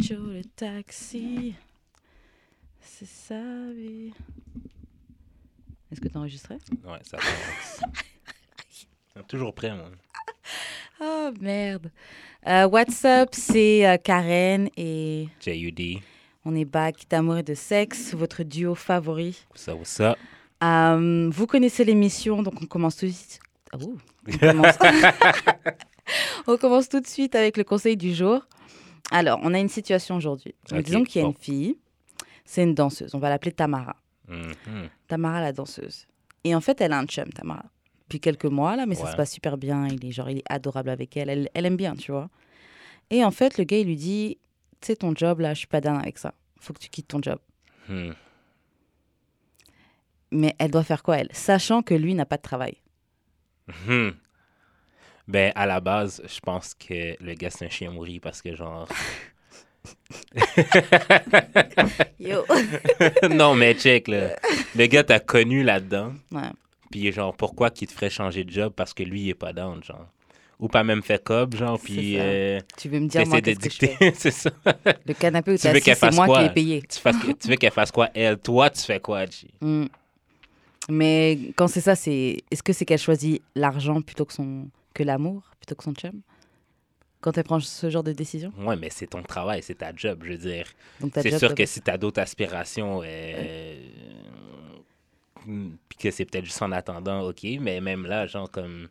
Joe le taxi. C'est sa vie. Est-ce que tu enregistré? Ouais, ça commence. Toujours prêt, moi. Oh merde. Euh, what's up, c'est euh, Karen et J.U.D. on est back d'amour et de sexe, votre duo favori. Ça, what's up? Euh, vous connaissez l'émission, donc on commence tout de suite. Oh, on, commence... on commence tout de suite avec le conseil du jour. Alors, on a une situation aujourd'hui. Disons qu'il y a bon. une fille, c'est une danseuse. On va l'appeler Tamara. Mhm. Tamara la danseuse. Et en fait, elle a un chum, Tamara. Depuis quelques mois, là, mais ça se passe super bien. Il est, genre, il est adorable avec elle. elle. Elle aime bien, tu vois. Et en fait, le gars, il lui dit Tu sais, ton job, là, je suis pas dingue avec ça. Faut que tu quittes ton job. Hmm. Mais elle doit faire quoi, elle? Sachant que lui n'a pas de travail. Hmm. Ben, à la base, je pense que le gars, c'est un chien mouru parce que, genre. Yo non, mais check, là. Le gars t'a connu là-dedans. Ouais. Puis, genre, pourquoi qu'il te ferait changer de job? Parce que lui, il est pas down, genre. Ou pas même fait cob, genre, puis. euh, Tu veux me dire, moi, qu'est-ce que je fais? C'est ça. Le canapé où Tu assis, c'est moi qui l'ai payé. Tu, fasses- tu veux qu'elle fasse quoi, elle? Toi, tu fais quoi, G? Mm. Mais quand c'est ça, c'est est-ce que c'est qu'elle choisit l'argent plutôt que son que l'amour, plutôt que son chum? Quand elle prend ce genre de décision? Ouais, mais c'est ton travail, c'est ta job, je veux dire. C'est sûr que si tu as d'autres aspirations, euh, mm, puis que c'est peut-être juste en attendant, ok, mais même là, genre, comme.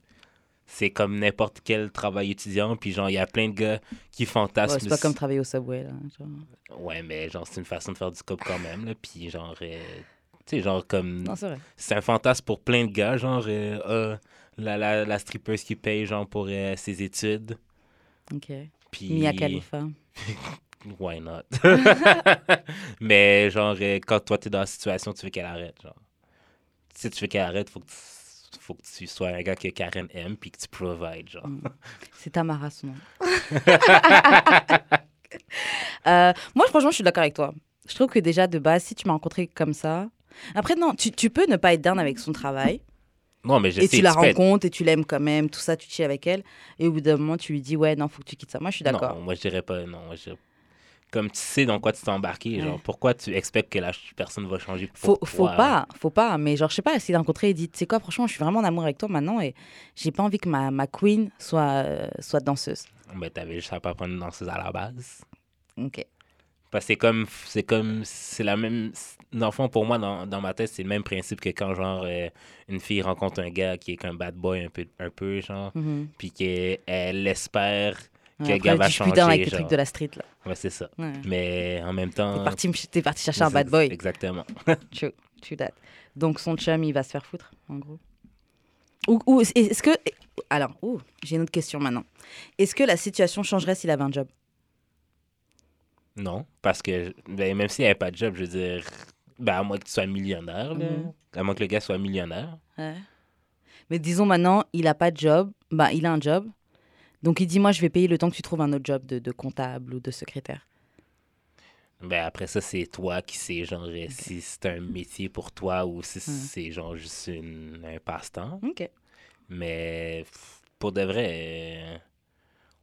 C'est comme n'importe quel travail étudiant, puis genre, il y a plein de gars qui Ouais, fantasment. c'est pas comme travailler au subway là. genre. Ouais, mais genre, c'est une façon de faire du cop quand même, là, puis genre. euh, tu sais, genre, comme. Non, c'est vrai. C'est un fantasme pour plein de gars, genre, euh, ah, la, la, la strippeuse qui paye, genre, pour euh, ses études. Ok. Puis. Mia Khalifa. Why not? Mais genre, euh, quand toi, t'es dans la situation, tu veux qu'elle arrête, genre. Si tu veux qu'elle arrête, faut que tu, faut que tu sois un gars que Karen aime puis que tu provides, genre. Mm. C'est Tamara son nom. Euh, moi, franchement, je suis d'accord avec toi. Je trouve que déjà, de base, si tu m'as rencontré comme ça. Après, non, tu, tu peux ne pas être down avec son travail. Non, mais je et sais, tu la rencontres et tu l'aimes quand même, tout ça, tu chill avec elle. Et au bout d'un moment, tu lui dis, ouais, non, faut que tu quittes ça. Moi, je suis d'accord. Non, moi, je dirais pas, non. moi, je dirais- Comme tu sais dans quoi tu t'es embarqué, genre, pourquoi tu expectes que la personne va changer Faut, pour faut toi? pas, faut pas. Mais genre, je sais pas, s'il a rencontré et dit, tu sais quoi, franchement, je suis vraiment en amour avec toi maintenant et j'ai pas envie que ma, ma queen soit, euh, soit danseuse. Ben, t'avais juste à pas prendre une danseuse à la base. Ok. Parce que c'est comme, c'est comme, c'est la même, dans le fond, pour moi, dans, dans ma tête, c'est le même principe que quand, genre, euh, une fille rencontre un gars qui est qu'un bad boy un peu, un peu genre, Mhm. puis qu'elle espère que Ouais, le gars va changer, avec les trucs de la street, là. Ouais, c'est ça. Ouais. Mais en même temps... T'es parti, parti chercher un bad boy. Exactement. True, true that. Donc son chum, il va se faire foutre, en gros. Ou, ou est-ce que... Alors, j'ai une autre question maintenant. Est-ce que la situation changerait s'il avait un job? Non, parce que ben, même s'il n'y avait pas de job, je veux dire, ben, à moins que tu sois millionnaire, là, Mhm. à moins que le gars soit millionnaire. Ouais. Mais disons maintenant, il a pas de job. Bah, il a un job. Donc il dit, moi, je vais payer le temps que tu trouves un autre job de, de comptable ou de secrétaire. Ben après ça, c'est toi qui sais, genre, euh, si c'est un métier pour toi ou si c'est, genre, juste une- un passe-temps. Ok. Mais pour de vrai, euh,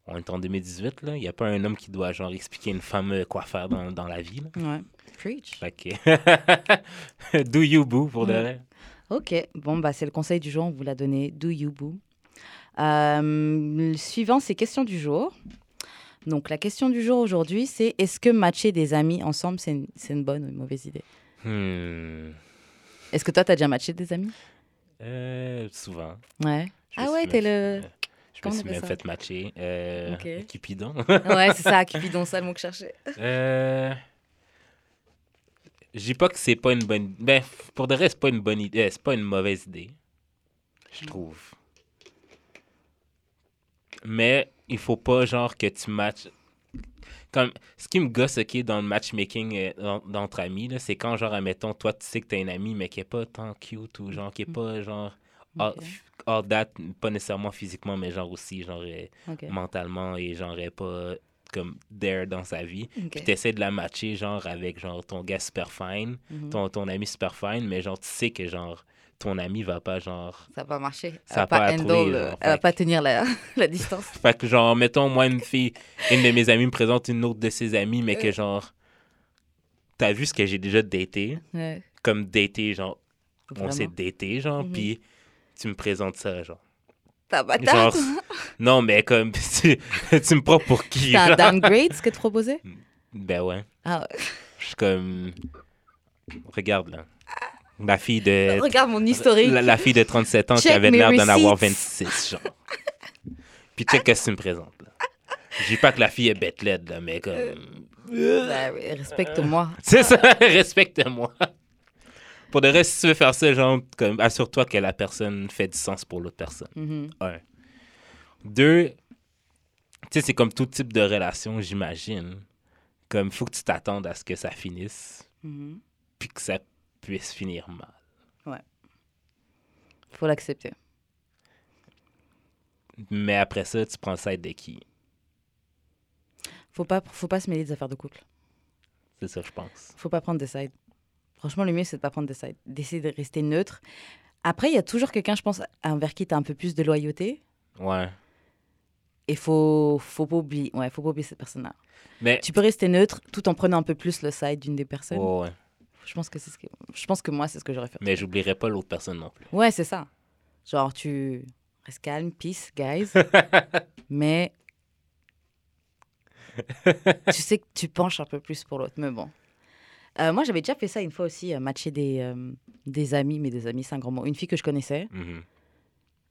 on est en 2018, là. Il n'y a pas un homme qui doit, genre, expliquer à une femme euh, quoi faire dans, dans la vie, là. Ouais. Preach. Fait que... Do you boo, pour de Mm. vrai. Ok. Bon, bah, c'est le conseil du jour. On vous l'a donné. Do you boo? Euh, le suivant, c'est question du jour. Donc, la question du jour aujourd'hui, c'est est-ce que matcher des amis ensemble, c'est une, une bonne ou une mauvaise idée Hmm. Est-ce que toi, t'as déjà matché des amis? Euh, souvent. Ouais. Je Ah ouais, t'es le. Je me Comment on suis même fait matcher. Euh. Cupidon. Ouais, c'est ça, Cupidon, ça le mot que je cherchais. Euh, Je dis pas que c'est pas une bonne. Ben, pour de vrai, c'est pas une bonne idée. C'est pas une mauvaise idée. Je trouve. Mais il faut pas, genre, que tu matches. Comme, ce qui me gosse, OK, dans le matchmaking euh, d'entre amis, là, c'est quand, genre, admettons, toi, tu sais que t'as un ami, mais qui est pas tant cute ou, genre, qui est pas, genre. Hors date, pas nécessairement physiquement, mais, genre, aussi, genre, euh, mentalement et, genre, est pas, comme, there dans sa vie. Ok. Puis t'essaies de la matcher, genre, avec, genre, ton gars super fine, Mhm. ton, ton ami super fine, mais, genre, tu sais que, genre, ton ami va pas, genre. Ça va pas marcher. Ça va pas pas trouvé, euh, genre, elle va pas tenir la, la distance. Fait que, genre, mettons, moi, une fille, une de mes amies me présente une autre de ses amies, mais que, genre, t'as vu ce que j'ai déjà daté, Ouais. comme daté, genre, on s'est daté, genre, Mhm. puis tu me présentes ça, genre. T'as bâtard. Genre, non, mais comme, tu, tu me prends pour qui, T'as un downgrade, ce que tu proposais? Ben ouais. Ah. Je suis comme. Regarde là. La fille de. Regarde mon historique. La, la fille de 37 ans qui Check avait mes l'air d'en avoir receipts. 26, genre. Puis check qu'est-ce que tu me présentes, là. Je dis pas que la fille est bête laide, là, mais comme. Oui, respecte-moi. C'est ça, respecte-moi. Pour de reste, si tu veux faire ça, genre, comme, assure-toi que la personne fait du sens pour l'autre personne. Mhm. Un. Deux, tu sais, c'est comme tout type de relation, j'imagine. Comme, faut que tu t'attendes à ce que ça finisse, Mhm. puis que ça puisse finir mal. Faut l'accepter. Mais après ça, tu prends le side de qui? Faut pas, faut pas se mêler des affaires de couple. C'est ça, je pense. Faut pas prendre des sides. Franchement, le mieux, c'est de pas prendre des sides. D'essayer de rester neutre. Après, il y a toujours quelqu'un, je pense, envers qui tu as un peu plus de loyauté. Ouais. Et faut, faut pas oublier, ouais, faut pas oublier cette personne-là. Mais. Tu peux rester neutre tout en prenant un peu plus le side d'une des personnes. Ouais. Je pense que c'est ce que, je pense que moi, c'est ce que j'aurais fait. Mais j'oublierai pas l'autre personne non plus. Ouais, c'est ça. Genre, tu restes calme, peace, guys. mais tu sais que tu penches un peu plus pour l'autre. Mais bon. Euh, moi, j'avais déjà fait ça une fois aussi, euh, matcher des, euh, des amis, mais des amis, c'est un grand mot. Une fille que je connaissais, Mhm,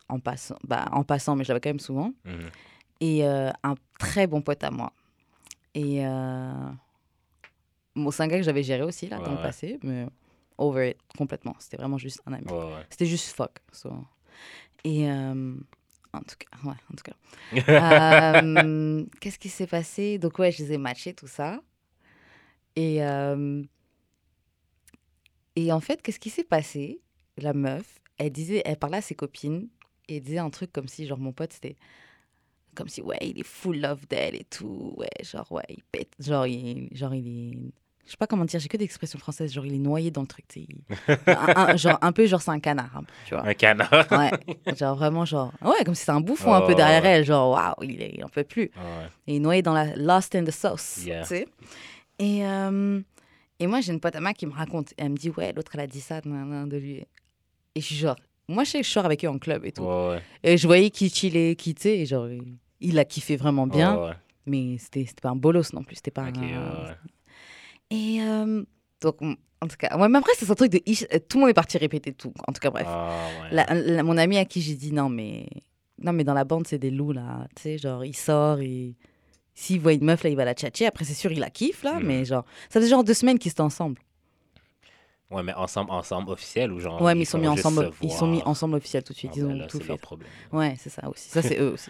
en passant, bah, en passant mais je l'avais quand même souvent. mhm. Et euh, un très bon pote à moi. Et bon, c'est un gars que j'avais géré aussi, là, Ouais, dans le passé, mais over it, complètement. C'était vraiment juste un ami. Ouais. C'était juste fuck. so. Et en tout cas, ouais, en tout cas. Qu'est-ce qui s'est passé? Donc ouais, je les ai matchés, tout ça. Et euh, et en fait, qu'est-ce qui s'est passé? La meuf, elle disait, elle parlait à ses copines et disait un truc comme si genre mon pote c'était comme si ouais il est full love d'elle et tout ouais genre ouais il pète genre il genre il est je sais pas comment dire j'ai que des expressions françaises genre il est noyé dans le truc tu sais il- un- un- genre un peu genre c'est un canard peu, tu vois Un canard. Ouais, genre vraiment genre ouais comme si c'était un bouffon un Oh, peu derrière ouais. elle, genre waouh, il, il en peut plus. Ouais. Et il est noyé dans la lost in the sauce, Yeah. tu sais. Et euh, et moi j'ai une pote à moi qui me raconte, elle me dit ouais, l'autre elle a dit ça de lui. Et je suis genre moi je sais que je sors avec eux en club et tout. Ouais, ouais. Et je voyais qu'il chillait, sais, et genre il, il a kiffé vraiment bien, Ouais, mais c'était pas un bolos non plus, c'était pas Ok, un. Et euh, donc en tout cas, ouais, mais après c'est un truc de ish- tout le monde est parti répéter tout. En tout cas bref. Ah, ouais. La- la- mon ami à qui j'ai dit non mais non mais dans la bande c'est des loups là tu sais genre il sort et s'il voit une meuf là il va la tchatcher. Après c'est sûr il la kiffe là mais genre ça fait genre deux semaines qu'ils étaient ensemble. Ouais, mais ensemble, ensemble officiel ou genre. ouais mais ils sont mis ensemble se ils sont mis ensemble officiel tout de suite. Ah, ils ben ont là, tout fait. leur problème. ouais c'est ça aussi. Ça c'est eux aussi.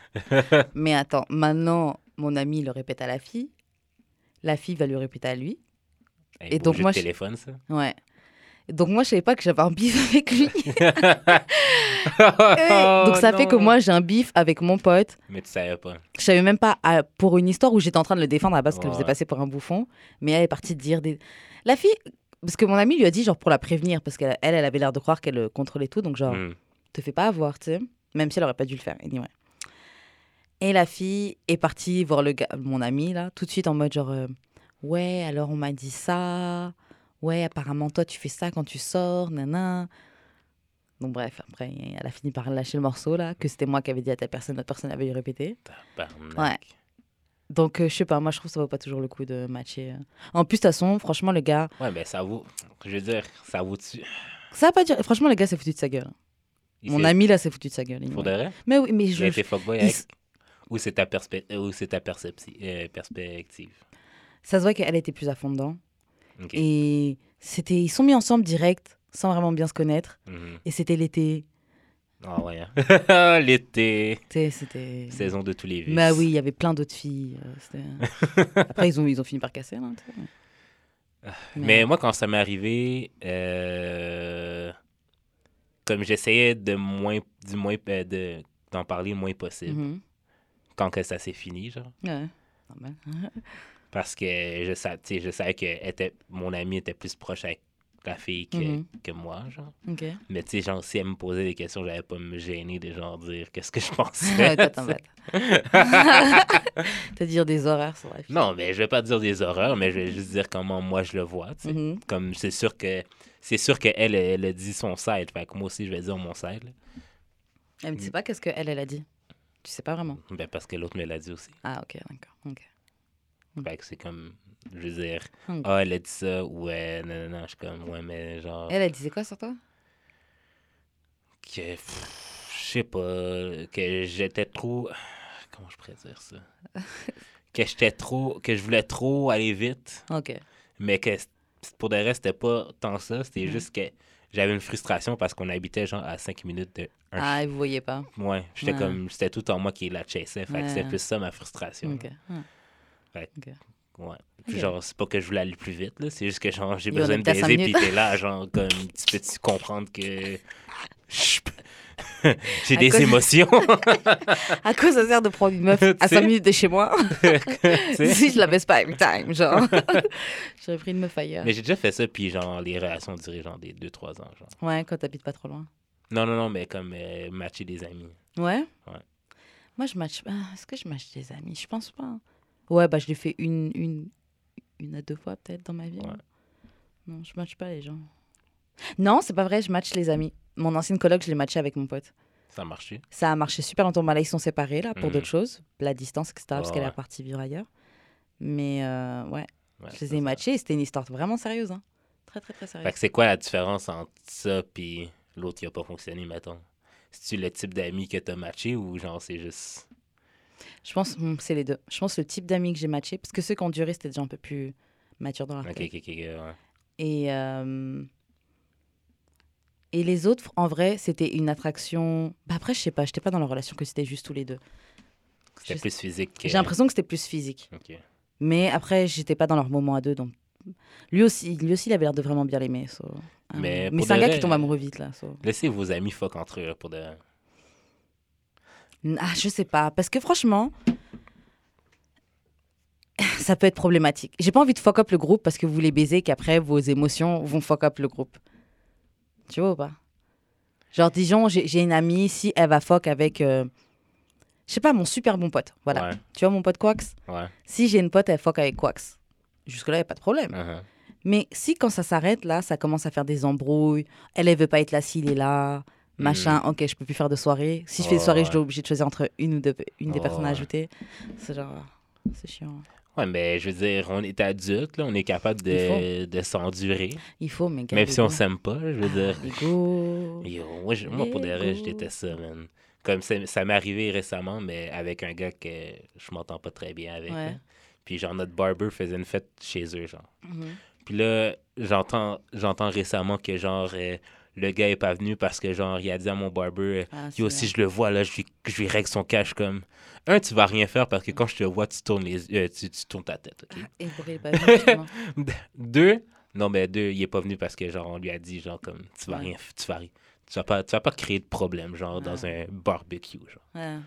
Mais attends maintenant mon ami le répète à la fille. La fille va lui répéter à lui. Hey, Et donc, moi, je- téléphone, ça. ouais donc moi je savais pas que j'avais un bif avec lui Oh, donc ça fait que moi j'ai un bif avec mon pote Mais tu savais pas. Je savais même pas ah, pour une histoire où j'étais en train de le défendre à la base qu'elle Ouais. faisait passer pour un bouffon. Mais elle est partie dire des. La fille. Parce que mon ami lui a dit, genre, pour la prévenir, parce qu'elle, elle, elle avait l'air de croire qu'elle euh, contrôlait tout, donc, genre, Hmm. te fais pas avoir, tu sais. Même si elle aurait pas dû le faire, anyway. Et la fille est partie voir le gars, mon ami, là, tout de suite en mode, genre, euh, ouais, alors on m'a dit ça. Ouais, apparemment, toi, tu fais ça quand tu sors, nana. Donc, bref, après, elle a fini par lâcher le morceau, là, que c'était moi qui avais dit à telle personne, l'autre personne avait lui répété. Tabarnak. Ouais. Donc, euh, je sais pas, moi, je trouve que ça vaut pas toujours le coup de matcher. euh. En plus, de toute façon, franchement, le gars, Ouais, mais ça vaut. Je veux dire, ça vaut-tu. ça va pas dire. Franchement, le gars s'est foutu de sa gueule. Il Mon ami, là, s'est foutu de sa gueule. anyway. Faudrait? Mais oui, mais Il je. a été fuckboy il avec? s- Ou c'est ta, perspe- ou c'est ta percepti- euh, perspective? Ça se voit qu'elle était plus à fond dedans. Et c'était. Ils sont mis ensemble direct, sans vraiment bien se connaître. Mhm. Et c'était l'été. Ah ouais. hein. L'été. C'était. Saison de tous les vices. Bah oui, il y avait plein d'autres filles. euh, Après, ils ont, ils ont fini par casser, sais. Mais moi, quand ça m'est arrivé, euh, comme j'essayais de moins, du moins, euh, de, d'en parler le moins possible, Mhm. quand que ça s'est fini, genre. Ouais. Parce que je, sa- je savais que était, mon ami était plus proche avec la fille que, Mhm. que moi, genre. Mais tu sais, genre, si elle me posait des questions, j'allais pas me gêner de genre dire qu'est-ce que je pensais. Te dire des horaires sur la fille. non, mais je vais pas dire des horreurs, mais je vais juste dire comment moi je le vois, tu sais. Mhm. Comme c'est sûr que c'est sûr qu'elle, elle, elle a dit son side, fait que moi aussi je vais dire mon side. là. Elle me dit pas qu'est-ce qu'elle, elle a dit. Tu sais pas vraiment. Ben parce que l'autre me l'a dit aussi. Ah, ok, d'accord. Ok. Fait que c'est comme, je veux dire, Ok. ah, elle a dit ça, ouais, non, non, non, je suis comme, ouais, mais genre, Elle, elle disait quoi sur toi? Que, pff, je sais pas, que j'étais trop, comment je pourrais dire ça? que j'étais trop, que je voulais trop aller vite, Ok. mais que pour de reste, c'était pas tant ça, c'était Mhm. juste que j'avais une frustration parce qu'on habitait genre à 5 minutes de un Ah, et vous voyez pas. Ouais, j'étais Ouais. comme, c'était tout en moi qui la chassait, fait que c'était plus ça ma frustration. Ok. Ah. Ouais. Puis genre, c'est pas que je voulais aller plus vite, là. C'est juste que genre, j'ai besoin de baiser, puis t'es là, genre, comme, tu peux-tu comprendre que. peux- j'ai des cause- émotions. À quoi ça sert de prendre une meuf Tu à sais. 5 minutes de chez moi Tu si je la baisse pas every time, genre. J'aurais pris une meuf ailleurs. Mais j'ai déjà fait ça, puis genre, les relations duré genre des 2-3 ans, genre. Ouais, quand t'habites pas trop loin. Non, non, non, mais comme euh, matcher des amis. Ouais? Ouais. Moi, je match. Ah, Est-ce que je match des amis? Je pense pas. Ouais, bah, je l'ai fait une, une, une à deux fois, peut-être, dans ma vie. Ouais. Non, je match pas les gens. Non, c'est pas vrai, je match les amis. Mon ancienne coloc, je l'ai matché avec mon pote. Ça a marché. Ça a marché super longtemps. Bah, là, ils sont séparés, là, pour Mhm. d'autres choses. La distance, etc., parce Ouais, qu'elle ouais. est partie vivre ailleurs. Mais euh, ouais, Ouais, je les ai matchés et c'était une histoire vraiment sérieuse. Hein. Très, très, très sérieuse. Fait que c'est quoi la différence entre ça, puis l'autre qui a pas fonctionné, mettons? C'est-tu le type d'amis que t'as matché ou genre, c'est juste. Je pense hmm, c'est les deux. Je pense le type d'amis que j'ai matché, parce que ceux qui ont duré, c'était déjà un peu plus mature dans leur Ok, tête. ok, ok, ouais. Et, euh, et les autres, en vrai, c'était une attraction. Bah après, je sais pas, j'étais pas dans la relation que c'était juste tous les deux. C'était plus physique que. J'ai l'impression que c'était plus physique. Mais après, j'étais pas dans leur moment à deux, donc. Lui aussi, lui aussi, il avait l'air de vraiment bien l'aimer. so, euh, Mais c'est un gars qui tombe amoureux vite, là. so. Laissez vos amis fuck entre eux pour de. Ah, je sais pas. Parce que franchement, ça peut être problématique. J'ai pas envie de fuck up le groupe parce que vous voulez baiser, qu'après vos émotions vont fuck up le groupe. Tu vois ou pas? Genre, disons, j'ai une amie, si elle va fuck avec, euh, je sais pas, mon super bon pote. Voilà. Ouais, Tu vois mon pote Quax ouais. Si j'ai une pote, elle fuck avec Quax. Jusque-là, il a pas de problème. uh-huh. Mais si quand ça s'arrête, là, ça commence à faire des embrouilles, elle, elle veut pas être là s'il est là, machin, ok, je peux plus faire de soirée. Si je fais Ouais, des soirées, je ouais. dois obligé de choisir entre une ou deux, une des personnes à ouais. ajouter. C'est genre, c'est chiant. Ouais, mais je veux dire, on est adulte, là, on est capable de, de s'endurer. Il faut, mais Même si on s'aime pas, je veux dire. Ego. Yo, moi, je- moi, pour des vrai, je déteste ça, man. Comme ça, ça m'est arrivé récemment, mais avec un gars que je m'entends pas très bien avec. Ouais. Puis genre, notre barber faisait une fête chez eux, genre. Mhm. Puis là, j'entends j'entends récemment que genre, euh, le gars est pas venu parce que genre, il a dit à mon barber, euh, Ah, Yo, si je le vois, là, je lui, je lui règle son cash comme. Un, tu vas rien faire parce que quand je te vois, tu tournes, les, euh, tu, tu tournes ta tête. ok? Et pour il est pas venu, justement. Deux, non, mais deux, il est pas venu parce que genre, on lui a dit, genre, comme, tu vas Ouais. rien, tu vas rien. Tu vas pas, tu vas pas créer de problème, genre, dans un barbecue, genre. Ouais.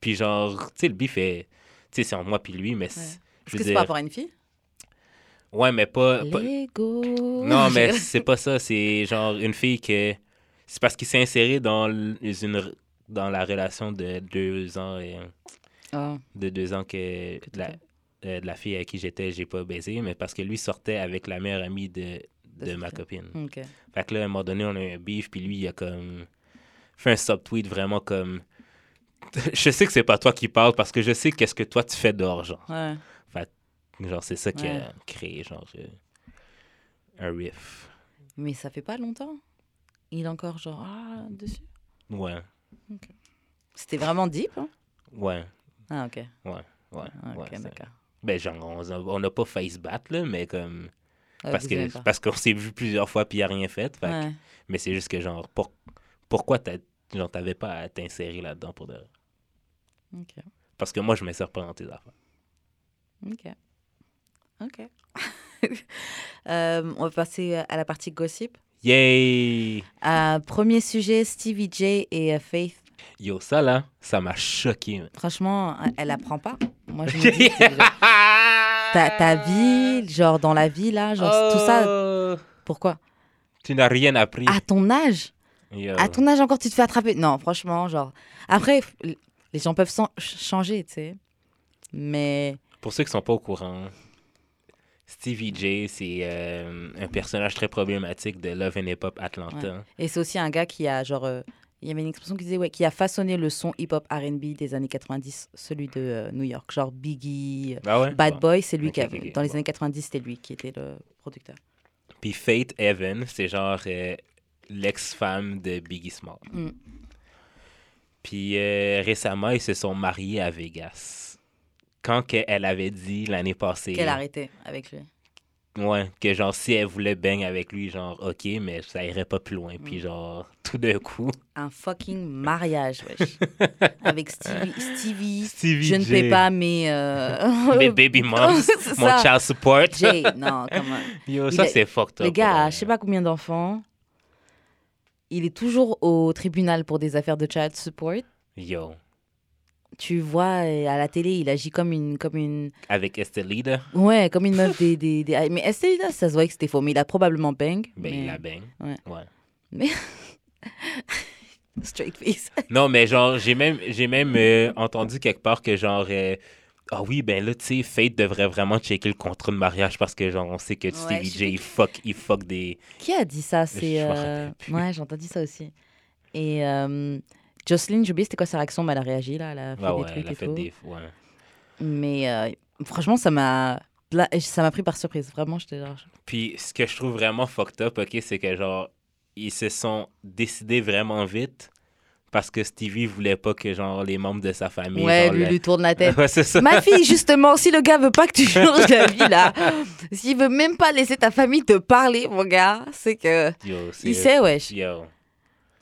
Puis genre, tu sais, le beef est. Tu sais, c'est entre moi puis lui, mais. c'est- Est-ce que c'est dire. par rapport à une fille? Ouais, mais pas. pas-. Non, mais c'est pas ça. C'est genre une fille que. C'est parce qu'il s'est inséré dans une dans la relation de deux ans et Oh, de deux ans que, la, euh, de la fille avec qui j'étais, j'ai pas baisé, mais parce que lui sortait avec la meilleure amie de, De ma copine. Ok. Fait que là, à un moment donné, on a eu un beef, puis lui, il a comme fait un subtweet vraiment comme. je sais que c'est pas toi qui parles parce que je sais qu'est-ce que toi tu fais dehors, genre. Ouais. Genre, c'est ça qui Ouais. a créé, genre, euh, un riff. Mais ça fait pas longtemps? Il est encore genre, ah, dessus? Ouais, C'était vraiment deep, hein? Ouais, Ah, ok. ouais, ouais. Ah, ok, d'accord. ben, genre, on n'a pas se battre, là, mais comme. Ouais, parce que parce qu'on s'est vu plusieurs fois, puis il a rien fait. fait que- Ouais. Mais c'est juste que, genre, pour- pourquoi t'avais pas à t'insérer là-dedans pour de. Ok. Parce que moi, je m'insère pas dans tes affaires. Ok. Ok. Euh, on va passer à la partie gossip. Yay! Euh, premier sujet, Stevie J et euh, Faith. Yo, ça là, ça m'a choqué. Franchement, elle apprend pas. Moi, je me dis, ta, ta vie, genre dans la vie, là, genre tout ça, Oh! pourquoi? Tu n'as rien appris. À ton âge? Yo. À ton âge encore, tu te fais attraper Non, franchement, genre. Après, les gens peuvent changer, tu sais. Mais. Pour ceux qui sont pas au courant, Stevie J, c'est euh, un personnage très problématique de Love and Hip Hop Atlanta. Et c'est aussi un gars qui a, genre. euh, il y avait une expression qui disait, ouais, qui a façonné le son hip-hop RB des années 90, celui de euh, New York. Genre Biggie, Ah ouais? Bad. Boy, c'est lui qui avait. Dans les bon. années 90, c'était lui qui était le producteur. Puis Faith Evan, c'est genre l'ex-femme de Biggie Small. Mm. Puis récemment, ils se sont mariés à Vegas. Quand elle avait dit l'année passée. Qu'elle a arrêté avec lui. Ouais, que genre si elle voulait bang avec lui, genre ok, mais ça irait pas plus loin. Mm. Puis genre tout d'un coup. Un fucking mariage, wesh. avec Stevie. Stevie Stevie je ne paie pas mes. euh, Mes baby moms, mon ça. child support. Jay, non, comment. Yo, ça est- c'est fucked up. Le gars ouais. je sais pas combien d'enfants. Il est toujours au tribunal pour des affaires de child support. Yo, Tu vois euh, à la télé, il agit comme une, comme une, avec Estelida, ouais, comme une meuf des, des, des- Mais Estelida, ça se voit que c'était faux, mais il a probablement bang. ben mais... il la bang. Ouais. ouais. Straight face. Non, mais genre, j'ai même, j'ai même euh, entendu quelque part que genre, euh, ah oui, ben là, tu sais, Fate devrait vraiment checker le contrat de mariage parce que genre, on sait que Stevie J, il fuck, il fuck des. Qui a dit ça? C'est. Euh. Ouais, j'ai entendu ça aussi. Et euh, Jocelyn, j'ai oublié c'était quoi sa réaction, mais elle a réagi là, elle a fait Ah des ouais, trucs elle a et fait tout. des. Ouais. Mais euh, franchement, ça m'a. Ça m'a pris par surprise. Vraiment, j'étais genre. Puis ce que je trouve vraiment fucked up, ok, c'est que genre, ils se sont décidés vraiment vite parce que Stevie voulait pas que genre les membres de sa famille. ouais, genre, lui, le- lui tourne la tête. ouais, c'est ça. Ma fille, justement, si le gars veut pas que tu changes la vie, là, s'il veut même pas laisser ta famille te parler, mon gars, c'est que. Yo, c'est- Il sait, wesh. Yo.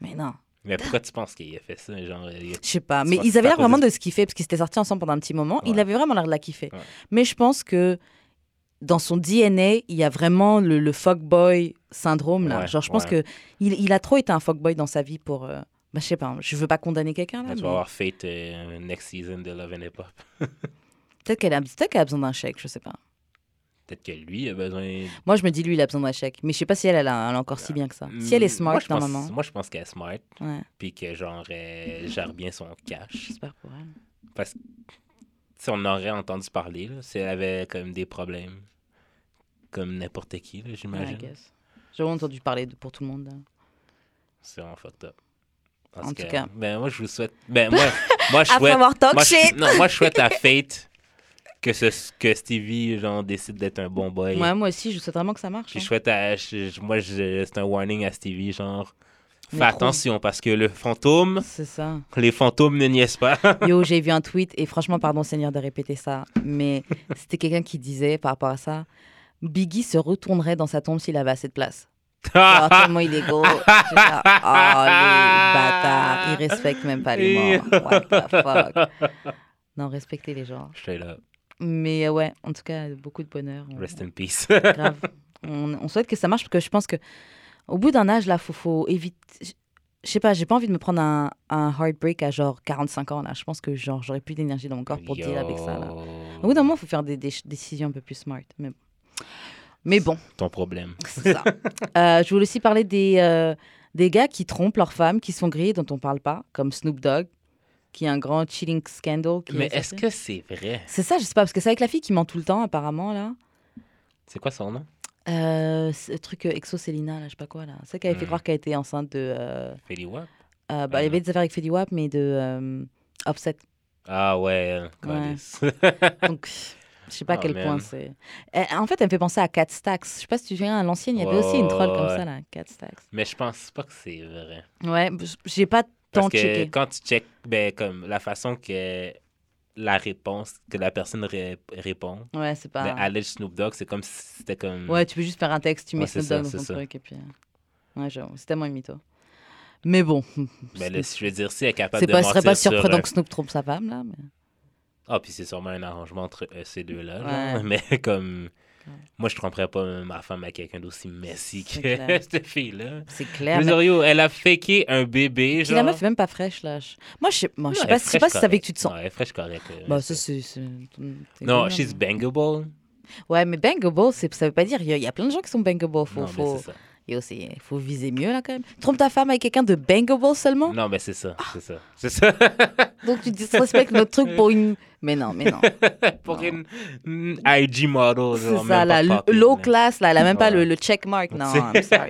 Mais non, Mais pourquoi tu penses qu'il a fait ça? Genre, je sais pas. Mais ils avaient l'air vraiment de- se kiffer, parce qu'ils étaient sortis ensemble pendant un petit moment. Il avait vraiment l'air de la kiffer. Ouais. Mais je pense que dans son DNA, il y a vraiment le, le fuckboy syndrome, là. Ouais, Genre, je pense que il, il a trop été un fuckboy dans sa vie pour. euh, Bah, je sais pas, je veux pas condamner quelqu'un, là. tu mais vas avoir Fate euh, next season de Love and Hip Hop. Peut-être qu'elle a, peut qu'elle a besoin d'un chèque, je sais pas. Peut-être que lui a besoin. Moi, je me dis, lui, il a besoin d'un chèque. Mais je sais pas si elle, elle a, elle a encore si bien que ça. Si elle est Mm, smart, moi, je pense- normalement. Moi, je pense qu'elle est smart. Ouais, Puis que genre, elle gère bien son cash. j'espère pour elle. Parce que si on aurait entendu parler, là, si elle avait comme des problèmes, comme n'importe qui, là, Ouais, j'imagine. J'ai vraiment entendu parler de, pour tout le monde. là. c'est vraiment fucked up. En tout cas. Ben, moi, je vous souhaite. Ben, moi, moi je Après souhaite. avoir talk moi, je- shit. non, moi, je souhaite à Fate que, ce, que Stevie, genre, décide d'être un bon boy. Ouais, moi aussi, je souhaite vraiment que ça marche. Puis hein. je souhaite à. je- je- moi, je- c'est un warning à Stevie, genre. Fais attention parce que le fantôme, C'est ça. les fantômes ne niaisent pas. Yo, j'ai vu un tweet, et franchement, pardon Seigneur de répéter ça, mais c'était quelqu'un qui disait par rapport à ça, Biggie se retournerait dans sa tombe s'il avait assez de place. Alors, tellement il est gros. Oh, les bâtards. Ils respectent même pas les morts. What the fuck? Non, respectez les gens. Straight up. Mais euh, ouais, en tout cas, beaucoup de bonheur. On- Rest in peace. Grave. On, on souhaite que ça marche parce que je pense que au bout d'un âge, là, faut, faut éviter. Je sais pas, j'ai pas envie de me prendre un, un heartbreak à genre 45 ans, là. Je pense que genre j'aurais plus d'énergie dans mon corps pour dealer avec ça, là. Au bout d'un moment, il faut faire des, décisions un peu plus smart. Mais, mais bon, Ton problème. c'est ça. Euh, je voulais aussi parler des, euh, des gars qui trompent leurs femmes, qui sont grillés, dont on parle pas, comme Snoop Dogg, qui a un grand cheating scandal. qui Mais est est-ce que c'est vrai? C'est ça, je sais pas, parce que c'est avec la fille qui ment tout le temps, apparemment, là. C'est quoi son nom? Euh, ce truc euh, Exo Célina, là, je sais pas quoi, là. C'est qui avait fait croire qu'elle était enceinte de. euh, Wap? euh, bah, Ah, il y avait des affaires avec Fetty Wap, mais de euh, Offset. Ah ouais, Ouais. câlisse. Donc, je sais pas à Oh, quel man. point c'est. Eh, En fait, elle me fait penser à Cat Stacks. Je sais pas si tu te souviens, à l'ancienne, il y avait Ouais, aussi une troll ouais, comme ouais. ça, là, Cat Stacks. Mais je pense pas que c'est vrai. Ouais, j'ai pas Parce que quand tu check, ben, comme la façon que la réponse, que la personne ré- répond, Ouais, c'est pas. ben, Snoop Dogg, c'est comme si c'était comme. Ouais, tu peux juste faire un texte, tu mets Ouais, Snoop Dogg dans ton truc, et puis. euh, Ouais, j'avoue, c'est tellement mytho. Mais bon, Ben si je veux dire, si elle est capable c'est de serait mentir pas sur, surprenant euh, que Snoop trompe sa femme, là. Mais... Ah, puis c'est sûrement un arrangement entre euh, ces deux-là. Ouais. genre. Mais comme. Moi, je tromperais pas ma femme à quelqu'un d'aussi messy C'est que clair. cette fille-là. C'est clair. mais- yo, elle a faké un bébé, Puis genre. la meuf même pas fraîche, là. Moi, je sais, moi, je sais Non, pas, je sais si ça fait correct. que tu te sens. Non, elle est fraîche correcte. euh, Bah, c'est- ça, c'est. c'est- c'est Non, she's bangable. Ouais, mais bangable, c'est- ça veut pas dire. Il y, a- il y a plein de gens qui sont bangable. Faut, non, faut... mais c'est ça. Yo, il faut viser mieux là quand même. Trompe ta femme avec quelqu'un de bangable seulement? Non, mais c'est ça, c'est ça. C'est ça. Donc tu disrespectes notre truc pour une. Mais non, mais non. Pour une, IG model. C'est ça, même là. pas l- popping, Low class, là. Elle a même pas le, le check mark. Non, I'm sorry.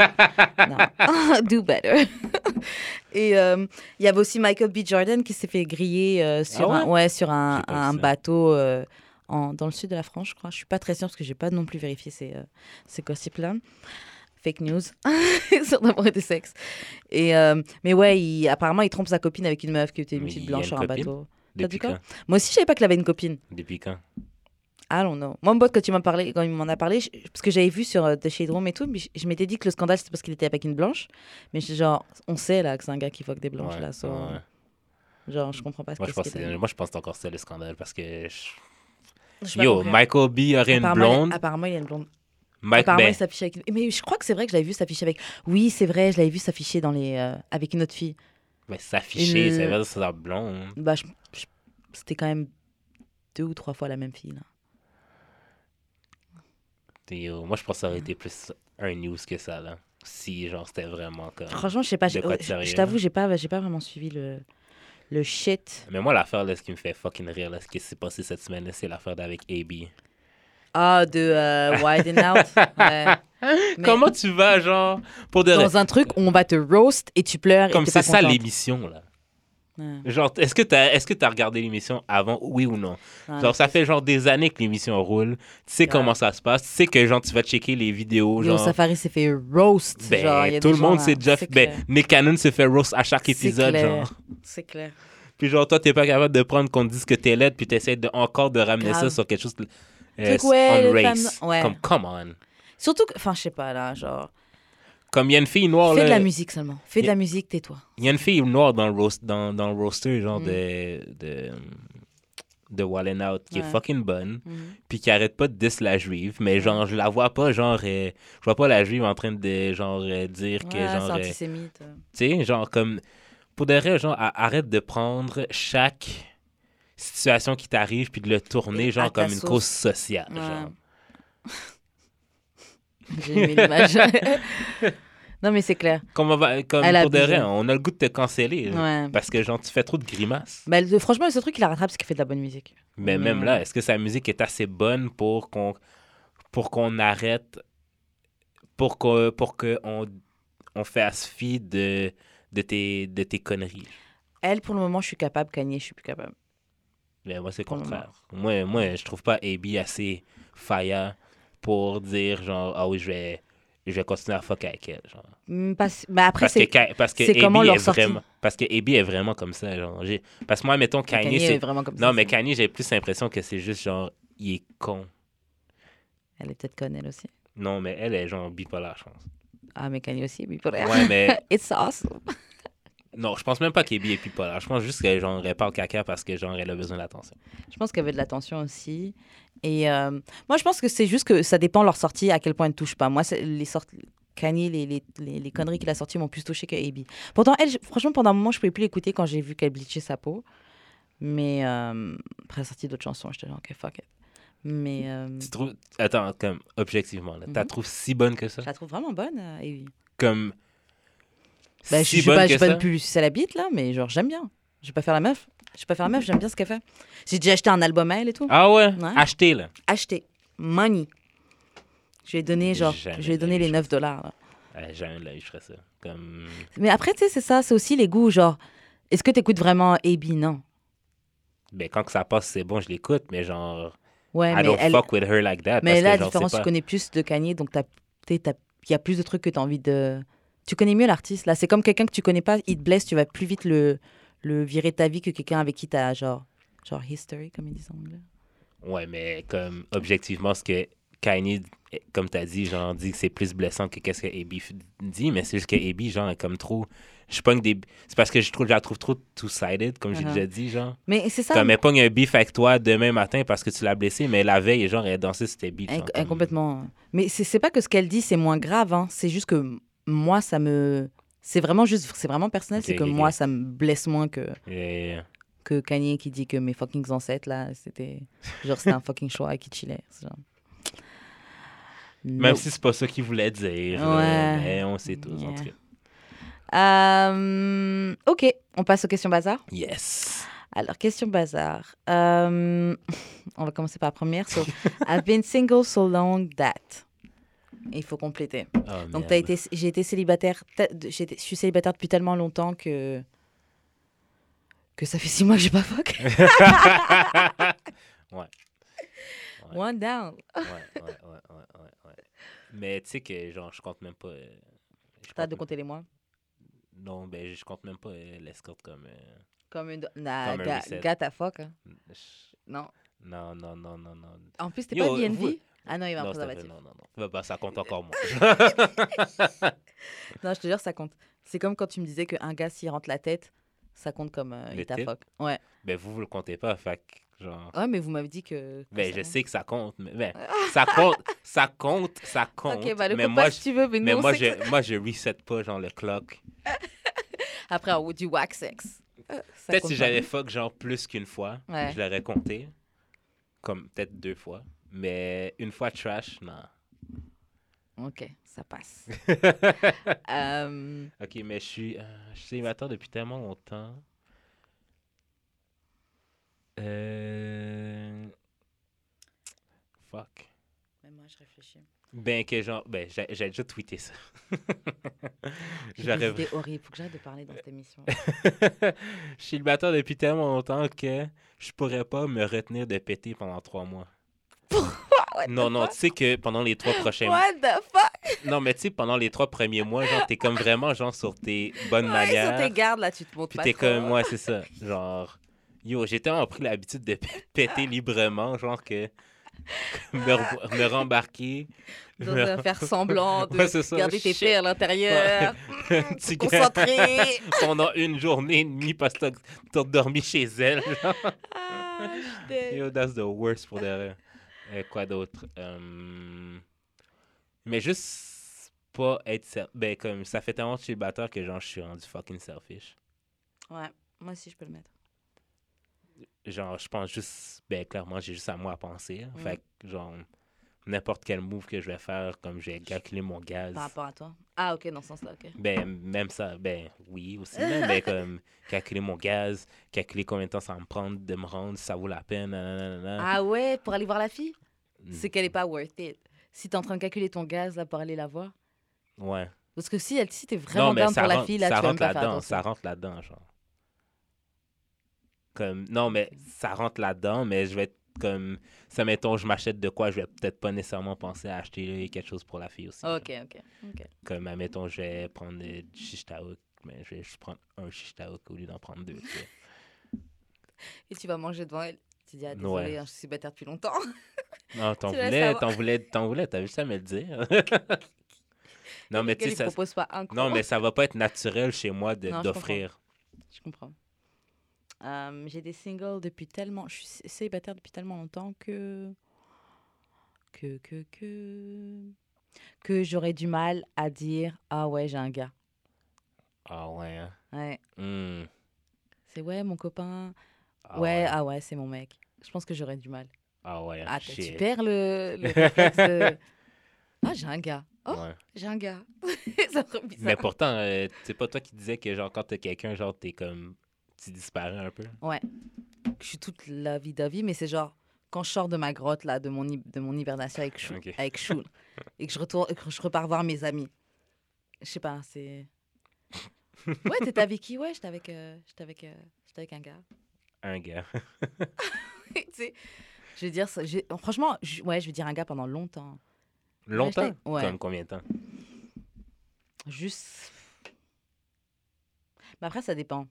non. Do better. Et euh, il y avait aussi Michael B. Jordan qui s'est fait griller euh, sur, Ah un, ouais, sur un, bateau euh, en, dans le sud de la France, je crois. Je suis pas très sûre parce que j'ai pas non plus vérifié ces, ces gossips-là. Fake news sur d'amour et de sexe. Et, mais ouais, il- apparemment, il trompe sa copine avec une meuf qui était une Mais petite blanche sur un copine bateau. Depuis quand Moi aussi, je savais pas qu'il avait une copine. Depuis quand I don't know. Moi, mon pote, quand tu parlé, quand il m'en a parlé, je- parce que j'avais vu sur euh, The Shade Room et tout, mais je, je m'étais dit que le scandale c'était parce qu'il était avec une blanche. Mais je- genre, on sait là que c'est un gars qui fuck des blanches Ouais, là. so, ouais. Genre, je comprends pas ce Moi, je qu'est-ce pense qu'il que c'est- moi, je pense que c'est encore ça le scandale parce que. je- Yo. Michael B aurait une blonde. Apparemment, il a une blonde. Mike, apparemment, ben, il s'affichait avec. Mais je crois que c'est vrai que je l'avais vu s'afficher avec. Oui, c'est vrai, je l'avais vu s'afficher dans les euh, avec une autre fille. Ben, s'afficher, c'est vrai, c'est blonde. Bah, je- je- c'était quand même deux ou trois fois la même fille là. Et, yo, moi, je pense que ça aurait été plus un news que ça, là. Si, genre, c'était vraiment comme. Franchement, je sais pas. Je, sérieux, je t'avoue, j'ai pas, j'ai pas vraiment suivi le le shit. Mais moi, l'affaire, là, ce qui me fait fucking rire, là, ce qui s'est passé cette semaine, là, c'est l'affaire d'avec AB. Ah, de euh, Widen Out. Ouais. Mais- Comment tu vas, genre, pour de dans un truc où on va te roast et tu pleures Comme c'est ça l'émission, là. Ouais. Genre, est-ce que t'as est-ce que t'as regardé l'émission avant, oui ou non? Ouais. Genre, ça fait genre des années que l'émission roule. Tu sais Ouais. comment ça se passe. Tu sais que, genre, tu vas checker les vidéos, Yo, genre... Safari s'est fait roast. Ben, genre, il y a tout le monde là. sait déjà... C'est Ben. Nick Cannon se fait roast à chaque épisode, clair. genre. C'est clair. Puis genre, toi, t'es pas capable de prendre qu'on te dise que t'es laide, puis t'essaies de, encore de ramener Grave. ça sur quelque chose... Truc, ouais, on race. ouais. Comme, come on. Surtout que, enfin, je sais pas là, genre, Comme il y a une fille noire, fais de la musique seulement. Fais de la musique, tais-toi. Il y a une fille noire dans le, roast, dans, dans le roster, genre, Mm. de... de de Wallen Out, qui est fucking bonne. Mhm. puis qui arrête pas de diss la juive, mais genre, je la vois pas, genre, euh, je vois pas la juive en train de, genre, euh, dire que, Ouais, genre, euh, tu antisémite. euh. sais, genre, comme, pour de vrai, genre, arrête de prendre chaque situation qui t'arrive puis de le tourner, genre, ta comme une cause sociale, Ouais. genre. J'ai aimé l'image. non, mais c'est clair. Comme, on va- comme Elle pour de vrai, on a le goût de te canceller, Ouais. parce que, genre, tu fais trop de grimaces. Bah, le- franchement, seul truc qui la rattrape, c'est qu'elle fait de la bonne musique. Mais Mm. même là, est-ce que sa musique est assez bonne pour qu'on pour qu'on arrête pour que pour que on, on fasse fi de de tes de tes conneries? Elle, pour le moment, je suis capable. Kanye, je suis plus capable. Mais moi c'est le contraire. Moi moi je trouve pas AB assez fire pour dire genre ah oui, je vais je vais continuer à fuck avec elle genre. Hmm, pas- Mais après, Parce que c'est. Ka- parce que c'est comment leur est sortie? vraiment parce que AB est vraiment comme ça genre. J'ai- Parce que moi mettons Kanye, Kanye c'est est vraiment comme ça. Non, mais Kanye, j'ai plus l'impression que c'est juste genre il est con. Elle est peut-être conne, elle aussi. Non, mais elle est genre bipolaire, je pense. Ah, mais Kanye aussi, pour elle. Ouais, mais It's awesome. Non, je pense même pas qu'Ebi est bipolaire. Je pense juste que genre elle parle caca parce que genre elle a besoin d'attention. Je pense qu'elle veut de l'attention aussi. Et euh, moi, je pense que c'est juste que ça dépend de leur sortie, à quel point elle ne touche pas. Moi, les sorties. Kanye, les, les, les, les conneries qu'il a sorties m'ont plus touché que AB. Pourtant, elle, franchement, pendant un moment, je ne pouvais plus l'écouter quand j'ai vu qu'elle bleachait sa peau. Mais euh, après, elle a sorti d'autres chansons. J'étais genre, ok, fuck it. Mais euh, Tu trouves Attends, comme objectivement, là, t'as Mhm. trouves si bonne que ça? Je la trouve vraiment bonne, euh, AB. Comme Bah, si je bonne pas, je pas plus c'est la bite, là, mais genre, j'aime bien. Je vais pas faire la meuf. Je vais pas faire la meuf, j'aime bien ce qu'elle fait. J'ai déjà acheté un album à elle et tout. Ah ouais, Ouais. acheter là. Acheté. Money. Je lui ai donné, genre, Jamais je lui ai donné les vie, 9 dollars. là. Ouais, jamais de la vie, je ferais ça. Comme Mais après, tu sais, c'est ça, c'est aussi les goûts, genre, est-ce que tu écoutes vraiment AB Non. ben quand que ça passe, c'est bon, je l'écoute, mais genre Ouais, I mais don't elle, fuck with her like that mais parce là, que la différence, c'est tu pas connais plus de Kanye, donc t'as- t'as- il y a plus de trucs que tu as envie de. Tu connais mieux l'artiste, là. C'est comme quelqu'un que tu connais pas, il te blesse, tu vas plus vite le, le virer de ta vie que quelqu'un avec qui tu as, genre, genre, history, comme ils disent en anglais. Ouais, mais comme objectivement, ce que Kanye, comme tu as dit, genre, dit que c'est plus blessant que qu'est-ce que f- dit, mais c'est juste que AB, genre, est comme trop. Je pogne des. C'est parce que je, trouve, je la trouve trop two-sided, comme j'ai Uh-huh. déjà dit, genre. Mais c'est ça. Comme elle pogne un beef avec toi demain matin parce que tu l'as blessé, mais la veille, genre, elle dansait genre, elle comme- complètement. Mais c'est pas que ce qu'elle dit, c'est moins grave. hein. C'est juste que moi, ça me. C'est vraiment juste. C'est vraiment personnel. c'est que moi, ça me blesse moins que, que Kanye qui dit que mes fucking ancêtres, là, c'était. Genre, c'était un fucking choix qui chillait. genre. Même Nope. si c'est pas ça qu'il voulait dire. Ouais. mais on sait tous, en Yeah. tout cas. Euh, ok, on passe aux questions bazar. Yes. Alors, question bazar. Euh, on va commencer par la première. So, I've been single so long that. Il faut compléter. Oh, Donc, t'as été, j'ai été célibataire. Je suis célibataire depuis tellement longtemps que. que ça fait six mois que j'ai pas fuck. ouais. One down. Ouais, ouais, ouais, ouais. Mais tu sais que, genre, je compte même pas. euh, T'as de même- compter les mois? Non, ben, je compte même pas euh, l'escorte comme. euh, Comme une. Nah, gars, t'as fuck. hein. Non. Non, non, non, non, non. En plus, t'es pas BNV vous- Ah non, il va un Non, préservatif. non, non, non. Bah, bah, ça compte encore moins. Non, je te jure, ça compte. C'est comme quand tu me disais qu'un gars, s'il rentre la tête, ça compte comme euh, il t'a tip? fuck. Ouais. ben, vous, vous le comptez pas, que, genre. Ouais, mais vous m'avez dit que. que ça- je sais que ça compte, mais ça compte, ça compte, ça compte. Ok, bah le mais moi, pas je, si tu veux, mais, mais nous, moi, que- je, moi, je reset pas, genre, le clock. Après, on- du wax sex. Euh, Peut-être si j'avais fuck, genre, plus qu'une fois, Ouais. je l'aurais compté. Comme peut-être deux fois. Mais une fois trash, non. Ok, ça passe. Euh, Ok, mais je suis, euh, je suis célibataire depuis tellement longtemps. Euh... Fuck. Mais moi, je réfléchis. Ben, que genre, ben, j'ai j'ai déjà tweeté ça. J'aurais idées horribles. Faut que j'arrête de parler dans cette émission. je suis célibataire depuis tellement longtemps que je pourrais pas me retenir de péter pendant trois mois. Non, non, tu sais que pendant les trois prochains mois. What the fuck? Non, mais tu sais, pendant les trois premiers mois, genre, t'es comme vraiment, genre, sur tes bonnes Ouais, sur manières. tes gardes, là, tu te montres Puis t'es comme, ouais, c'est ça. Genre, yo, j'ai tellement pris l'habitude de péter librement, genre que me, me rembarquer. Me- un faire semblant de Ouais, ça. garder tes pieds à l'intérieur. Tu- Concentré. Pendant une journée et demie parce que t'as- dormi chez elle. genre. ah. Yo, that's the worst pour de vrai. Euh, quoi d'autre? Euh, Mais juste pas être... Ben, comme, ça fait tellement de célibataire que, genre, je suis rendu fucking selfish. Ouais, moi aussi, je peux le mettre. genre, je pense juste, ben clairement, j'ai juste à moi à penser. hein. Mm. Fait que, genre, n'importe quel move que je vais faire, comme j'ai calculé mon gaz, Par rapport à toi. Ah, ok, dans ce sens-là, ok. ben, même ça, ben, oui aussi, là, mais comme, calculer mon gaz, calculer combien de temps ça va me prendre de me rendre, si ça vaut la peine, nanana. Ah ouais, pour aller voir la fille? Mm. C'est qu'elle est pas worth it. Si t'es en train de calculer ton gaz, là, pour aller la voir. Ouais. Parce que si, elle, si t'es vraiment ça pour la rentre, fille, là, ça tu même rentre là-dedans, ça rentre là-dedans, genre. Comme, non, mais ça rentre là-dedans, mais je vais être comme, ça mettons, je m'achète de quoi, je vais peut-être pas nécessairement penser à acheter quelque chose pour la fille aussi. Ok, ok, ok. Comme, admettons, je vais prendre du chichtaouk, mais je vais juste prendre un chichtaouk au lieu d'en prendre deux. Et tu vas manger devant elle. Tu dis, ah, désolé, Ouais. hein, je suis célibataire depuis longtemps. Non, t'en voulais, t'en voulais, t'en voulais, t'as juste à me le dire. non, mais tu sais, ça, pas un non, mais ça va pas être naturel chez moi d'offrir. Je comprends. Euh, j'ai des singles depuis tellement. Je suis célibataire depuis tellement longtemps que. Que, que, que. Que j'aurais du mal à dire Ah ouais, j'ai un gars. Ah ouais, hein? Ouais. Hmm. C'est ouais, mon copain. Ah ouais, ah ouais, c'est mon mec. Je pense que j'aurais du mal. Ah ouais, Ah, tu perds le, le réflexe de. Ah, j'ai un gars. Oh, Ouais. j'ai un gars. ça bizarre. Mais pourtant, euh, c'est pas toi qui disais que genre quand t'as quelqu'un, genre t'es comme tu disparais un peu. Je suis toute la vie d'avis, mais c'est genre quand je sors de ma grotte là, de mon, de mon hibernation avec Chou, avec Chou, et que je retourne, que je repars voir mes amis. Je sais pas, c'est. Ouais, t'étais avec qui? Ouais, j'étais avec, euh, j'étais avec, euh, j'étais avec un gars. Un gars. tu sais, je veux dire, ça- franchement, je- ouais, je veux dire un gars pendant longtemps. Longtemps? ouais. Comme combien de temps? Juste. Mais après, ça dépend.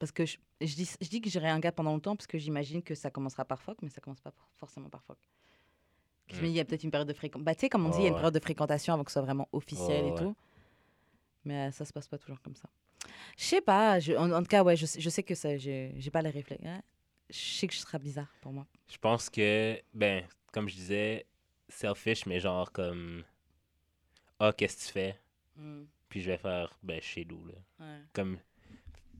Parce que je, je dis, je dis que j'irai un gars pendant longtemps parce que j'imagine que ça commencera par fuck, mais ça commence pas for- forcément par fuck. Je me dis, il y a peut-être une période de fréquentation. Bah, tu sais, comme on dit, il y a une période de fréquentation avant que ce soit vraiment officiel et ouais. tout. Mais euh, ça se passe pas toujours comme ça. Je sais pas. je- en, en tout cas, ouais, je, je sais que ça, j'ai pas les réflexes. hein. Je sais que ce sera bizarre pour moi. Je pense que, ben, comme je disais, selfish, mais genre comme Ah, qu'est-ce que tu fais? Puis je vais faire ben chez nous là. Ouais. Comme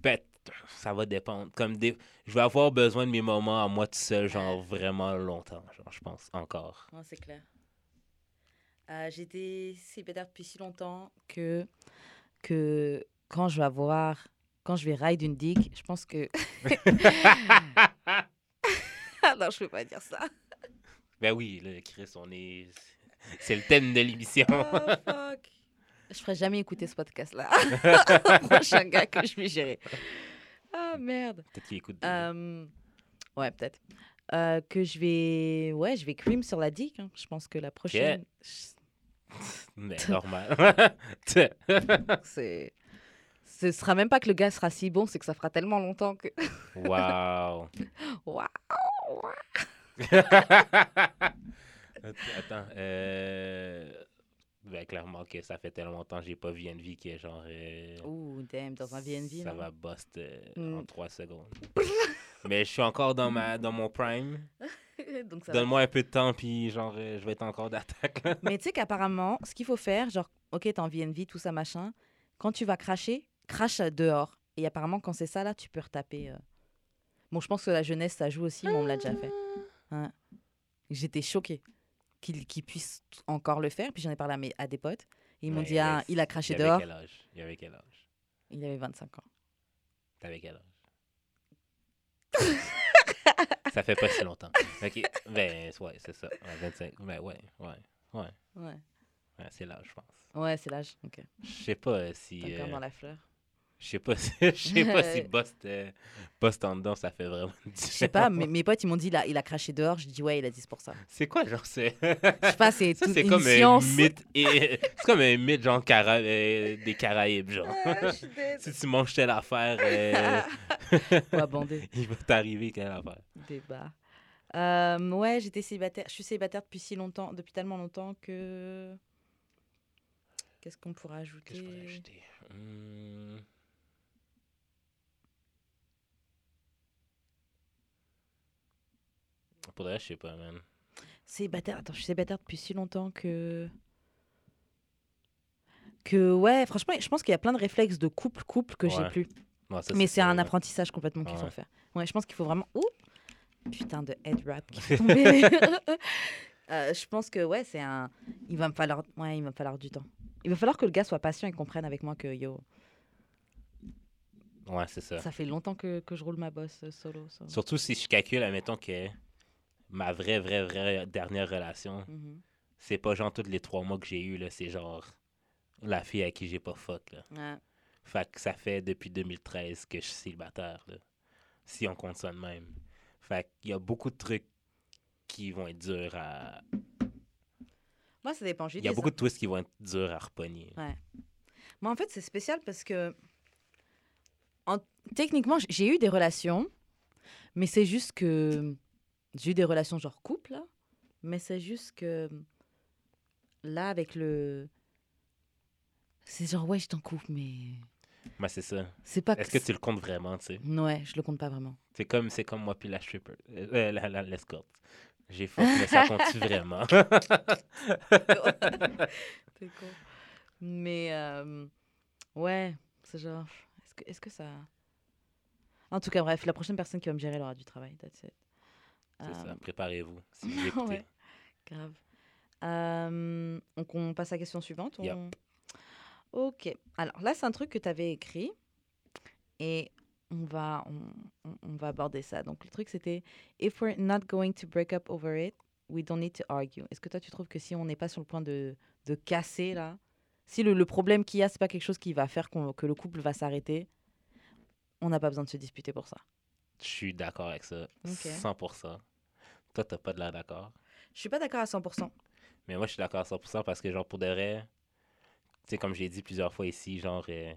ben, ça va dépendre. Comme des... je vais avoir besoin de mes moments à moi tout seul, genre vraiment longtemps, genre je pense encore. Non, c'est clair. Euh, J'étais célibataire depuis si longtemps que, que quand je vais avoir, quand je vais ride une digue, je pense que. Non, je peux pas dire ça. Ben oui, là, Chris, on est. C'est le thème de l'émission. Oh, fuck. Je ferai jamais écouter ce podcast-là. Prochain gars que je vais gérer. Ah merde. Peut-être qu'il écoute. Euh, ouais, peut-être. Euh, que je vais. Ouais, je vais cream sur la dick. hein. Je pense que la prochaine. Mais normal. C'est. Ce sera même pas que le gars sera si bon, c'est que ça fera tellement longtemps que. wow. Waouh! Attends. Euh... Ben, clairement que ça fait tellement longtemps que j'ai pas vie qui est genre. euh, Ouh, damn, dans un VNV. Ça non? va bust euh, Mm. en trois secondes. Mais je suis encore dans, ma, dans mon prime. Donne-moi un peu de temps, puis genre, euh, je vais être encore d'attaque. Mais tu sais qu'apparemment, ce qu'il faut faire, genre, ok, t'es en VNV, tout ça, machin, quand tu vas cracher, crache dehors. Et apparemment, quand c'est ça, là, tu peux retaper. euh. Bon, je pense que la jeunesse, ça joue aussi, mais on me l'a déjà fait. J'étais choquée qu'il puisse encore le faire. Puis j'en ai parlé à, mes, à des potes. Et ils m'ont dit, ah, il a craché avait dehors. quel âge? Il avait quel âge? Il avait 25 ans. T'avais quel âge? ça fait pas si longtemps. Ok, ben, ouais, c'est ça. Ouais, 25. Ben, ouais, ouais, ouais. Ouais, Ouais, c'est l'âge, je pense. ouais c'est l'âge. Ok. Je sais pas euh, si. T'es encore euh, dans la fleur. Je sais pas je sais pas si Bust, euh, Bust en dedans, ça fait vraiment Je sais pas, mais mes potes, ils m'ont dit, là, il a craché dehors. Je dis, ouais, il a 10 pour ça. C'est quoi, genre, c'est. Je sais pas, c'est Ça, toute c'est une comme science. un mythe. et- C'est comme un mythe, genre, Cara- euh, des Caraïbes, genre. Ah, je suis dead. si tu manges telle affaire, euh, il va t'arriver quelle affaire. Débat. Euh, ouais, j'étais célibataire. Je suis célibataire depuis si longtemps, depuis tellement longtemps que. Qu'est-ce qu'on pourrait ajouter? Qu'est-ce que je pourrais ajouter? Pour de vrai, je sais pas, man. Célibataire. Attends, je suis célibataire depuis si longtemps que. Que ouais, franchement, je pense qu'il y a plein de réflexes de couple, couple que j'ai Ouais. plus. Non, ça, Mais c'est un apprentissage complètement qu'il faut faire. Ouais, je pense qu'il faut vraiment. Ouh Putain de head wrap qui est tombé. Euh, je pense que ouais, c'est un. Il va me falloir. Ouais, il va me falloir du temps. Il va falloir que le gars soit patient et comprenne avec moi que yo, Ouais, c'est ça. ça fait longtemps que, que je roule ma bosse solo. ça. Surtout si je calcule, admettons que ma vraie, vraie, vraie dernière relation, Mhm. c'est pas genre tous les trois mois que j'ai eu, là. C'est genre la fille à qui j'ai pas fuck, là. Ouais. Fait que ça fait depuis 2013 que je suis célibataire, là. Si on compte ça de même. Fait qu'il y a beaucoup de trucs qui vont être durs à. Moi, ça dépend. Il y a beaucoup de twists qui vont être durs à repogner. Moi, en fait, c'est spécial parce que en- techniquement, j'ai eu des relations, mais c'est juste que j'ai eu des relations genre couple, là, mais c'est juste que là, avec le. C'est genre, ouais, je t'en couple, mais Mais c'est ça. c'est pas Est-ce que tu le comptes vraiment, tu sais? Ouais, je le compte pas vraiment. C'est comme, c'est comme moi puis la stripper. Euh, la, l'escorte. J'ai fuck, mais ça compte-tu vraiment? T'es con. Mais euh, ouais, c'est genre. Est-ce que, est-ce que ça. En tout cas, bref, la prochaine personne qui va me gérer elle aura du travail. That's it. C'est Euh, ça. Préparez-vous. Si vous. Ouais. Grave. Euh, donc, on passe à la question suivante. Yep. Ok. Alors là, c'est un truc que tu avais écrit. Et on va, on, va aborder ça. Donc, le truc, c'était If we're not going to break up over it, we don't need to argue. Est-ce que toi, tu trouves que si on n'est pas sur le point de, de casser, là, si le, le problème qu'il y a, c'est pas quelque chose qui va faire que le couple va s'arrêter, on n'a pas besoin de se disputer pour ça? Je suis d'accord avec ça. Ok. 100%. Toi, t'as pas de l'air d'accord. Je suis pas d'accord à 100%. Mais moi, je suis d'accord à 100% parce que, genre, pour de vrai, tu sais, comme j'ai dit plusieurs fois ici, genre, euh,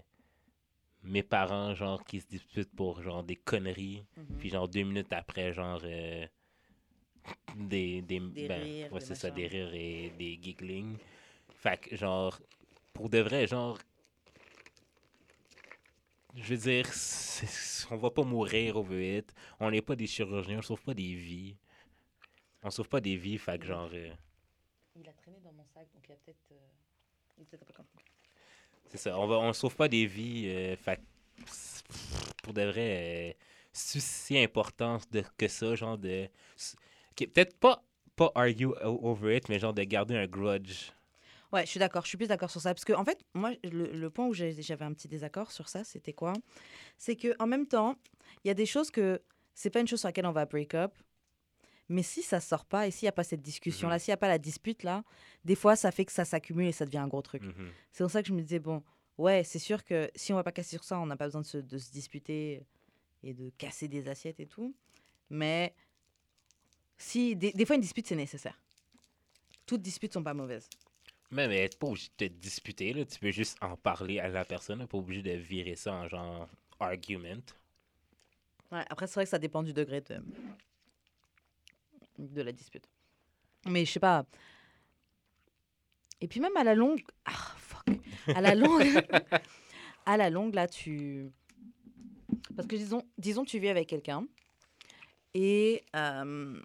mes parents, genre, qui se disputent pour, genre, des conneries, Mhm. puis, genre, deux minutes après, genre, euh, des, des, Des ben, rires, ouais, c'est ça, des rires et des giggling. Fait que, genre, pour de vrai, genre, je veux dire, on va pas mourir over it. On n'est pas des chirurgiens, on sauve pas des vies. On sauve pas des vies, fait que, genre... euh, Il a traîné dans mon sac, donc il a peut-être. euh, il est peut-être pas content. C'est ça, on va on sauve pas des vies. euh, fait pour de vrai, euh, c'est si important de, que ça, genre de. s- ok, Peut-être pas, pas argue o- over it, mais genre de garder un grudge. Ouais, je suis d'accord. Je suis plus d'accord sur ça. Parce que, en fait, moi, le, le point où j'avais un petit désaccord sur ça, c'était quoi? C'est que en même temps, il y a des choses que c'est pas une chose sur laquelle on va break up. Mais si ça sort pas et s'il n'y a pas cette discussion-là, s'il n'y a pas la dispute là, des fois ça fait que ça s'accumule et ça devient un gros truc. Mhm. C'est pour ça que je me disais, bon, ouais, c'est sûr que si on va pas casser sur ça, on n'a pas besoin de se, de se disputer et de casser des assiettes et tout. Mais si, des, des fois, une dispute, c'est nécessaire. Toutes disputes sont pas mauvaises. Mais, mais t'es pas obligé de te disputer, là. Tu peux juste en parler à la personne. Pas obligé de virer ça en genre argument. Ouais, après, c'est vrai que ça dépend du degré de, de la dispute. Mais je sais pas. Et puis même à la longue. Ah, fuck. À la longue. à la longue, là, tu. Parce que disons, disons tu vis avec quelqu'un. Et. euh,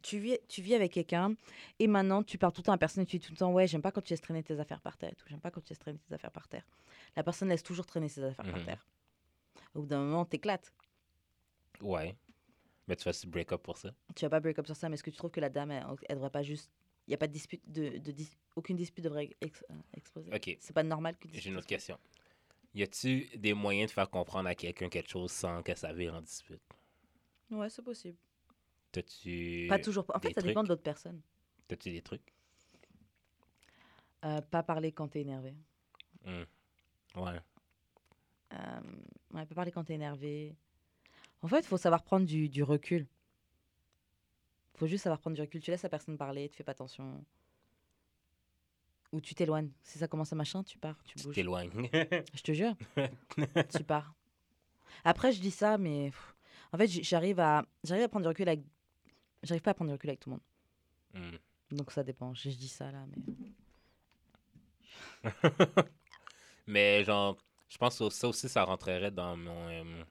tu vis, tu vis avec quelqu'un et maintenant tu parles tout le temps à la personne et tu dis tout le temps ouais j'aime pas quand tu laisses traîner tes affaires par terre j'aime pas quand tu laisses traîner tes affaires par terre la personne laisse toujours traîner ses affaires par Mhm. terre au bout d'un moment t'éclates Ouais. Mais tu vas se break up pour ça. tu vas pas break up sur ça, mais est-ce que tu trouves que la dame, elle, elle devrait pas juste. Il n'y a pas de dispute, de, de dis- aucune dispute devrait ex- euh, exploser? Ok. C'est pas normal que. J'ai une autre question. Y a-tu des moyens de faire comprendre à quelqu'un quelque chose sans que ça vire en dispute? Ouais, c'est possible. T'as-tu. Pas toujours. En fait, ça dépend de l'autre personne. T'as-tu des trucs? Euh, pas parler quand t'es énervé. Hmm. Ouais. Euh, ouais, pas parler quand t'es énervé. En fait, il faut savoir prendre du, du recul. faut juste savoir prendre du recul. Tu laisses la personne parler, tu fais pas attention. Ou tu t'éloignes. Si ça commence à machin, tu pars, tu Tu bouges. t'éloignes. Je te jure. tu pars. Après, je dis ça, mais pff, en fait, j'arrive à, j'arrive à prendre du recul avec. J'arrive pas à prendre du recul avec tout le monde. Hmm. Donc ça dépend. Je, je dis ça là, mais. Mais genre, je pense que ça aussi, ça rentrerait dans mon. euh,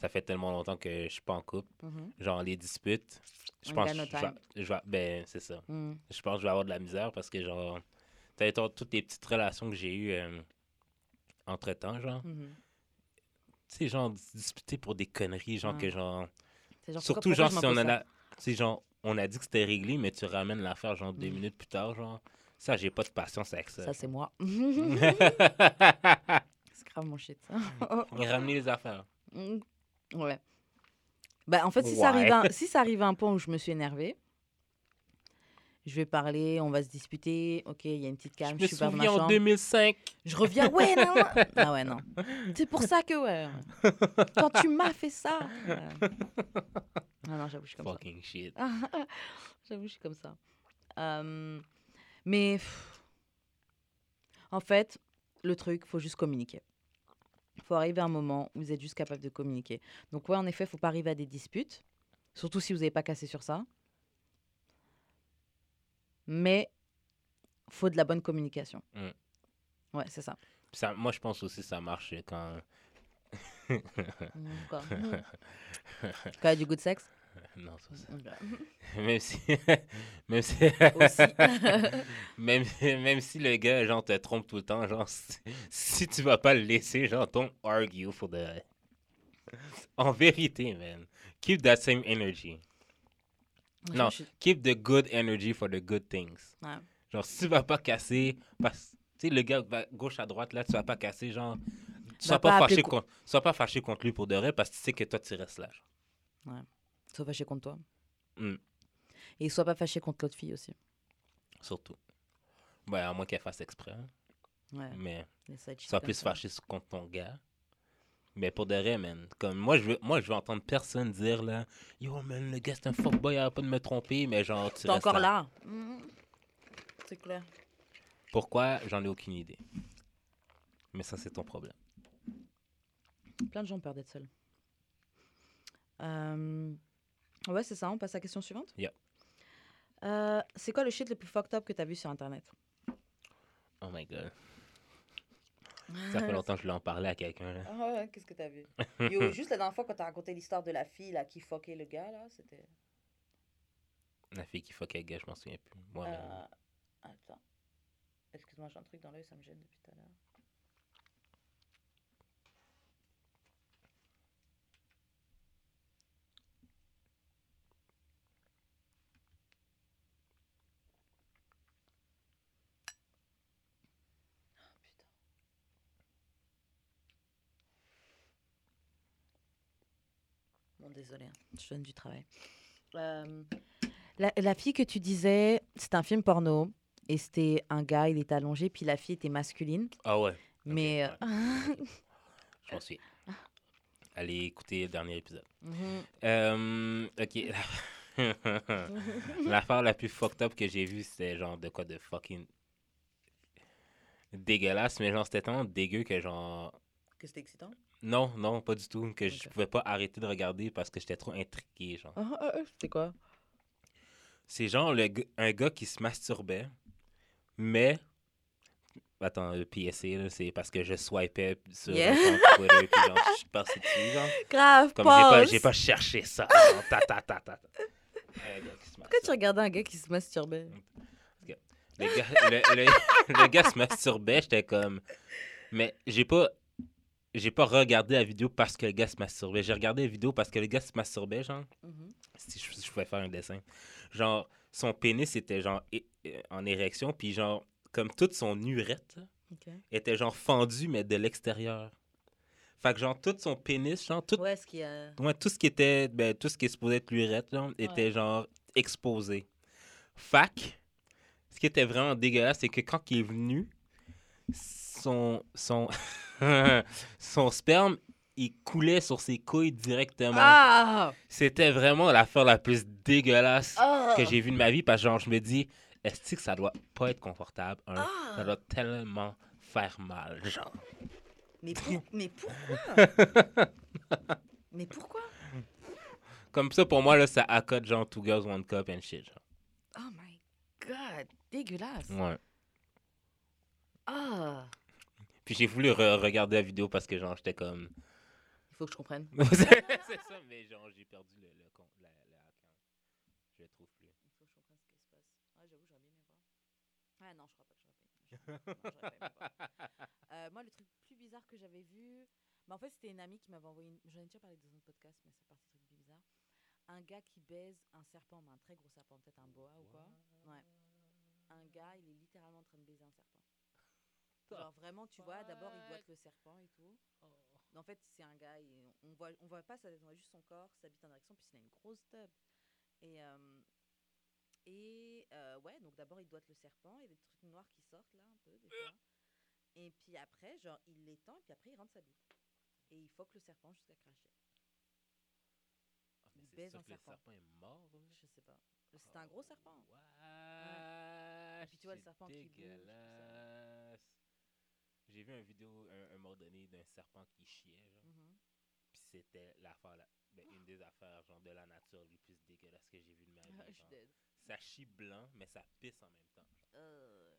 ça fait tellement longtemps que je suis pas en couple. Mhm. Genre, les disputes. Je pense que je Ben, c'est ça. Mm. Je pense que je vais avoir de la misère parce que, genre, t'as toutes les petites relations que j'ai eues euh, entre-temps, genre. Mhm. Tu sais, genre, disputer pour des conneries, genre, Ouais. que, genre. Surtout, genre, si on en a. Tu genre, on a dit que c'était réglé, mais tu ramènes l'affaire, genre, deux Mm. minutes plus tard, genre. Ça, j'ai pas de patience avec ça. Ça, c'est moi. c'est grave mon shit. Ramener les affaires. Ouais. Bah, en fait, si, Ouais. ça arrive à, un- si ça arrive à un point où je me suis énervée, je vais parler, on va se disputer. Ok, il y a une petite Je calme, me je, suis pas dans ma souviens en chambre. 2005. Je reviens, ouais, non, non. Ah ouais, non. C'est pour ça que, ouais. Quand tu m'as fait ça. ouais. Ah non, j'avoue, je suis comme Fucking shit. ça. j'avoue, je suis comme ça. Euh, mais, pff, en fait, le truc, faut juste communiquer. Il faut arriver à un moment où vous êtes juste capable de communiquer. Donc, ouais, en effet, il faut pas arriver à des disputes, surtout si vous n'avez pas cassé sur ça. Mais, faut de la bonne communication. Mm. Ouais, c'est ça. Moi, je pense aussi que ça marche quand. Quoi. Quand il y a du good sexe non, c'est ça. Même si. même si. Même, même si le gars, genre, te trompe tout le temps, genre, si, si tu vas pas le laisser, genre, don't argue for the. En vérité, man. Keep that same energy. Non, Je keep the good energy for the good things. ouais. Genre, si tu vas pas casser, parce sais, le gars va gauche à droite, là, tu vas pas casser, genre, sois pas, pas fâché co- contre, sois pas fâché contre lui pour de vrai parce que tu sais que toi, tu restes là. genre. Sois fâché contre toi. Mm. Et sois pas fâché contre l'autre fille aussi. Surtout. Ouais, à moins qu'elle fasse exprès. hein. Ouais. Mais sois plus fâché contre ton gars. Mais pour de vrai, man. Comme moi, je veux, moi, je veux entendre personne dire, là, yo, man, le gars, c'est un fuckboy, il arrête pas de me tromper, mais genre, tu T'es restes encore là. Mhm. C'est clair. Pourquoi? J'en ai aucune idée. Mais ça, c'est ton problème. Plein de gens ont peur d'être seuls. Euh, Ouais, c'est ça. On passe à la question suivante. Yeah. Euh, c'est quoi le shit le plus fucked up que t'as vu sur Internet? Oh my god. Ça fait longtemps que je voulais en parler à quelqu'un, là. Ah ouais, qu'est-ce que t'as vu? Yo, juste la dernière fois quand t'as raconté l'histoire de la fille là, qui fuckait le gars, là, c'était... La fille qui fuck avec gars, je m'en souviens plus. Moi, Euh, Attends. Excuse-moi, j'ai un truc dans l'œil, ça me gêne depuis tout à l'heure. Bon, désolé, hein, je donne du travail. Euh, la, la fille que tu disais, c'est un film porno. Et c'était un gars, il était allongé, puis la fille était masculine. Ah ouais. Mais. ouais. euh, Je m'en suis. Allez écouter le dernier épisode. mhm. Euh, ok. L'affaire la plus fucked up que j'ai vue, c'était genre de quoi de fucking dégueulasse, mais genre c'était tellement dégueu que genre. Que c'était excitant? Non, non, pas du tout. Que je Ok. pouvais pas arrêter de regarder parce que j'étais trop intrigué, genre. Ah, ah, ah, c'était quoi? C'est genre le un gars qui se masturbait, mais. Attends, le PSC, c'est parce que je swipais sur Yeah. Twitter, puis genre, je suis passé dessus, genre. Grave, Comme j'ai pas, pas cherché ça. genre, ta, ta, ta, ta, ta. Un gars qui se Pourquoi tu regardais un gars qui se masturbait? Le gars, le, le- le gars se masturbait, j'étais comme. Mais j'ai pas. J'ai pas regardé la vidéo parce que le gars se masturbait. J'ai regardé la vidéo parce que le gars se masturbait, genre. Mhm. Si je, je pouvais faire un dessin. Genre, son pénis était genre en érection, puis genre, comme toute son urette était genre fendue, mais de l'extérieur. Fait que genre, tout son pénis, genre, tout, Ouais, ce qui a. ouais, tout ce qui était, ben, tout ce qui est supposé être l'urette, là, était genre exposé. Fac, ce qui était vraiment dégueulasse, c'est que quand il est venu, son, son, son sperme, il coulait sur ses couilles directement. Ah C'était vraiment l'affaire la plus dégueulasse Ah que j'ai vue de ma vie parce que genre, je me dis, est-ce que ça doit pas être confortable? un? Ah. Ça doit tellement faire mal, genre. Mais, pour- mais pourquoi? Mais pourquoi? Comme ça, pour moi, là, ça accote genre Two Girls, One Cup and shit, genre. Oh my god, dégueulasse. Ouais. Ah Puis j'ai voulu re- regarder la vidéo parce que genre, j'étais comme... Il faut que je comprenne. c'est ça, mais genre, j'ai perdu le, le, con- la, la. Je le trouve plus. Il faut que je comprenne ce qui se passe. Ah, j'avoue, j'aurais bien aimé voir. Ah non, je crois pas que j'aurais pas aimé. Voir. Euh, moi, le truc plus bizarre que j'avais vu, bah, en fait, c'était une amie qui m'avait envoyé. Une... J'en ai déjà parlé dans un podcast, mais c'est parti truc bizarre. Un gars qui baise un serpent, mais un très gros serpent, peut-être un boa ou quoi. Ouais. Un gars, il est littéralement en train de baiser un serpent. Genre vraiment, tu vois, d'abord il doit être le serpent et tout. Mais en fait, c'est un gars, et on voit, on voit pas sa tête, on voit juste son corps, sa bite en direction, puis il a une grosse tub. Et, euh, et euh, ouais, donc d'abord il doit être le serpent, il y a des trucs noirs qui sortent là un peu des fois. Et puis après, genre il l'étend, et puis après il rentre sa bite. Et il faut que le serpent jusqu'à cracher. Ah, mais Il c'est baise sûr un que le serpent. est mort. Je sais pas. C'est un gros serpent. Wesh, Et puis tu vois le serpent qui bouge. J'ai vu une vidéo un, un moment donné d'un serpent qui chiait, genre. Mhm. Puis c'était l'affaire, la- ben, une des affaires genre de la nature les plus dégueulasses que j'ai vues de ma vie. Ah, dead. Ça chie blanc, mais ça pisse en même temps. Euh,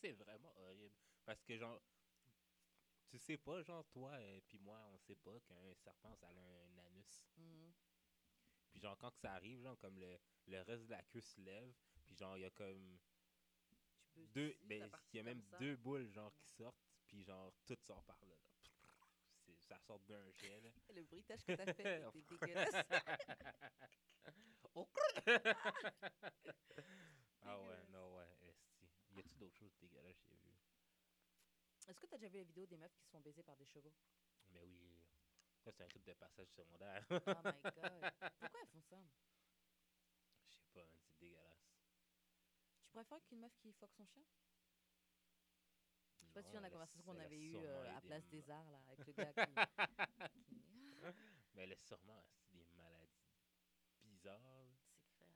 C'est vraiment horrible. Parce que genre, tu sais pas, genre toi et puis moi, on sait pas qu'un serpent, ça a un anus. mhm. Puis genre, quand que ça arrive, genre, comme le, le reste de la queue se lève, puis genre, il y a comme deux, ben, il y a même ça. deux boules, genre, qui sortent, puis genre, tout sort par là. Ça sort d'un jet, là. Le bruitage que t'as fait était dégueulasse. Oh. ah ouais, non, ouais, esti. Y a-tu d'autres choses dégueulasses que j'ai vues? Est-ce que t'as déjà vu la vidéo des meufs qui se font baiser par des chevaux? Mais oui, ça c'est un truc de passage secondaire. Oh my god. Pourquoi elles font ça Je sais pas, man, c'est dégueulasse. Tu préfères qu'une meuf qui foque son chien Je sais pas si Non, dans la a- conversation qu'on a avait eue euh, eu à Place des Arts, là, avec le gars qui. qui- Mais elle a sûrement des maladies bizarres. C'est clair.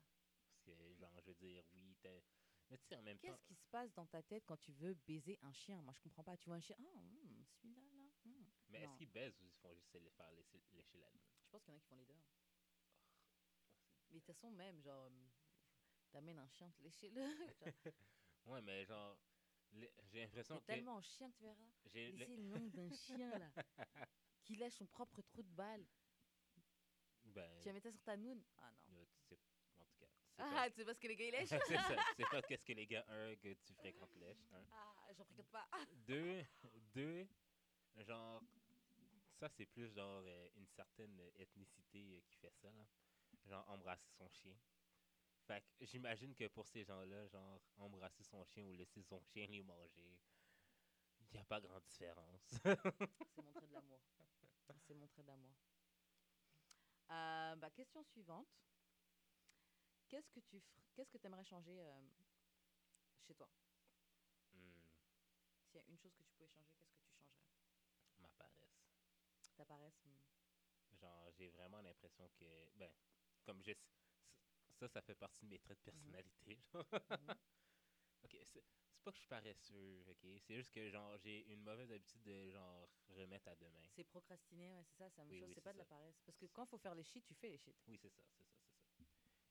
Parce que, genre, je veux dire, oui, t'es. Mais tu sais, en même temps. Qu'est-ce qui se passe dans ta tête quand tu veux baiser un chien? Moi, je comprends pas. Tu vois un chien Ah, hum, celui-là, là. hum. Mais est-ce qu'ils baisent ou ils font juste les faire lécher la lune? Je pense qu'il y en a qui font les deux. hein. Mais de toute façon, même, genre, hum, t'amènes un chien te lécher le. Ouais, mais genre, j'ai l'impression C'est que. tellement chien, tu verras. j'ai le- le nom d'un chien, là, qui lèche son propre trou de balle. Ben, Tu mettre ça sur ta noune? Ah non. tu sais, en tout cas. Ah, tu sais pas ce que les gars ils lèchent c'est ça. Sais pas qu'est-ce que les gars, un, que tu fréquentes lèchent. un. Ah, j'en fréquente pas. Deux, deux, genre, ça c'est plus genre euh, une certaine ethnicité euh, qui fait ça, là. Genre embrasser son chien. Fait que j'imagine que pour ces gens-là, genre embrasser son chien ou laisser son chien les manger, il n'y a pas grande différence. C'est montrer de l'amour. C'est montrer de l'amour. Euh, bah, question suivante. Qu'est-ce que tu qu'est-ce que aimerais changer euh, chez toi? Hmm, S'il y a une chose que tu pouvais changer, qu'est-ce que tu changerais? Ma paresse. Ta paresse hmm. Genre, j'ai vraiment l'impression que. Ben, comme je. Ça, ça fait partie de mes traits de personnalité. genre. Mhm. ok, c'est c'est pas que je suis paresseux, ok? C'est juste que, genre, j'ai une mauvaise habitude de, genre, remettre à demain. C'est procrastiner, ouais, c'est ça, c'est la même Oui, chose. oui, c'est pas de la paresse. Parce que quand il faut faire les shit, tu fais les shit. Oui, c'est ça, c'est ça, c'est ça.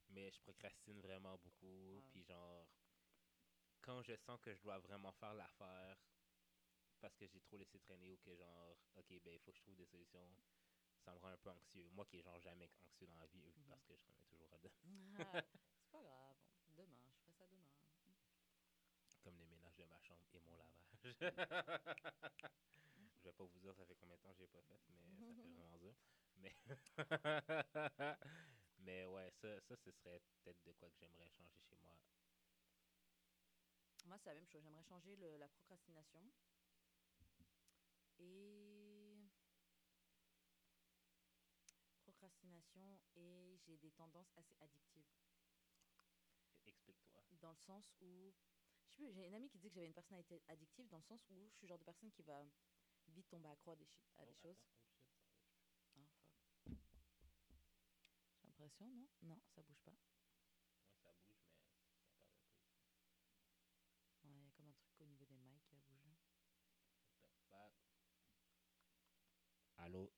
Mais je procrastine vraiment beaucoup. Puis genre, quand je sens que je dois vraiment faire l'affaire parce que j'ai trop laissé traîner ou que genre, ok, ben il faut que je trouve des solutions, ça me rend un peu anxieux. Moi qui est genre jamais anxieux dans la vie Mhm. parce que je remets toujours à deux. Ah, c'est pas grave. Demain, je ferai ça demain. Comme les ménages de ma chambre et mon lavage. je vais pas vous dire ça fait combien de temps que j'ai pas fait, mais ça fait vraiment dur. Mais, mais ouais, ça, ça, ce serait peut-être de quoi que j'aimerais changer chez moi. Moi, c'est la même chose. J'aimerais changer le- la procrastination. Et. Procrastination et j'ai des tendances assez addictives. Explique-toi. Dans le sens où. Je sais plus, j'ai une amie qui dit que j'avais une personnalité addictive dans le sens où je suis le genre de personne qui va vite tomber accro à des, chi- à des Oh, choses. Oh. Ah, fuck. J'ai l'impression, non? Non, ça bouge pas. Ouais, ça bouge, mais ça ici. Ouais, il y a comme un truc au niveau des mics qui a bougé. What the fuck? Allô?